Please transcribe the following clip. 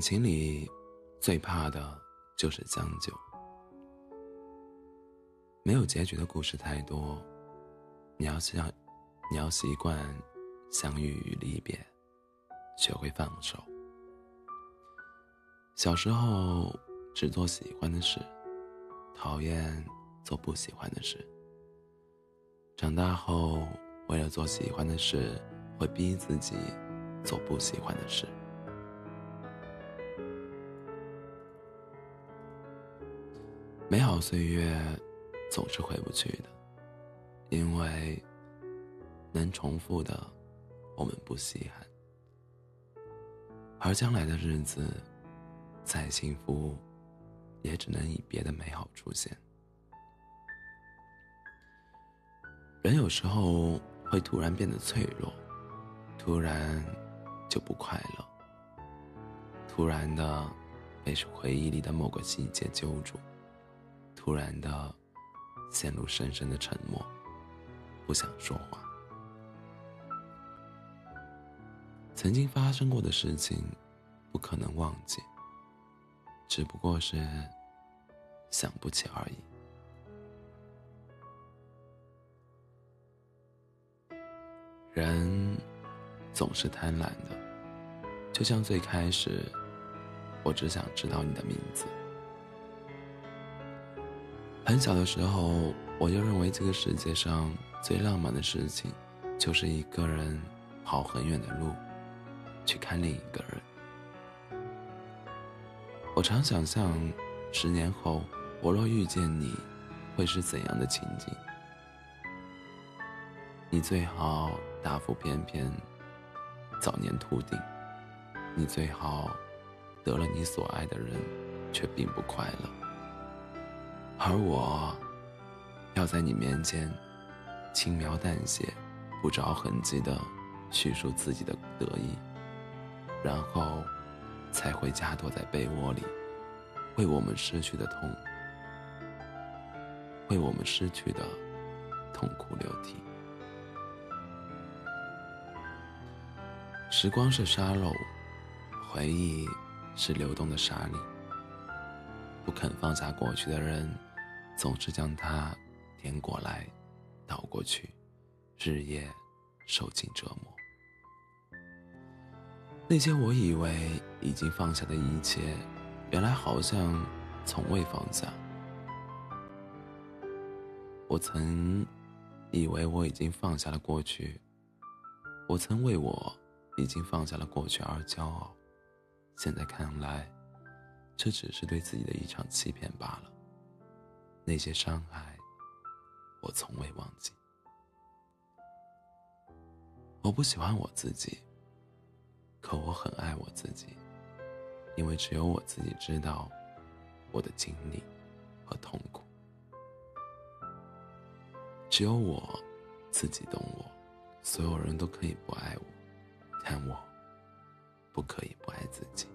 情里，最怕的就是将就。没有结局的故事太多，你要想，你要习惯相遇与离别，学会放手。小时候只做喜欢的事，讨厌做不喜欢的事。长大后，为了做喜欢的事，会逼自己做不喜欢的事。美好岁月总是回不去的，因为能重复的我们不稀罕，而将来的日子再幸福，也只能以别的美好出现。人有时候会突然变得脆弱，突然就不快乐，突然的被回忆里的某个细节揪住。突然的，陷入深深的沉默，不想说话。曾经发生过的事情，不可能忘记，只不过是想不起而已。人总是贪婪的，就像最开始，我只想知道你的名字。很小的时候，我就认为这个世界上最浪漫的事情，就是一个人跑很远的路，去看另一个人。我常想象，十年后我若遇见你，会是怎样的情景？你最好大腹便便，早年秃顶；你最好得了你所爱的人，却并不快乐。而我，要在你面前轻描淡写、不着痕迹的叙述自己的得意，然后才回家躲在被窝里，为我们失去的痛，为我们失去的痛哭流涕。时光是沙漏，回忆是流动的沙粒，不肯放下过去的人。总是将它颠过来，倒过去，日夜受尽折磨。那些我以为已经放下的一切，原来好像从未放下。我曾以为我已经放下了过去，我曾为我已经放下了过去而骄傲。现在看来，这只是对自己的一场欺骗罢了。那些伤害，我从未忘记。我不喜欢我自己，可我很爱我自己，因为只有我自己知道我的经历和痛苦，只有我自己懂我。所有人都可以不爱我，但我不可以不爱自己。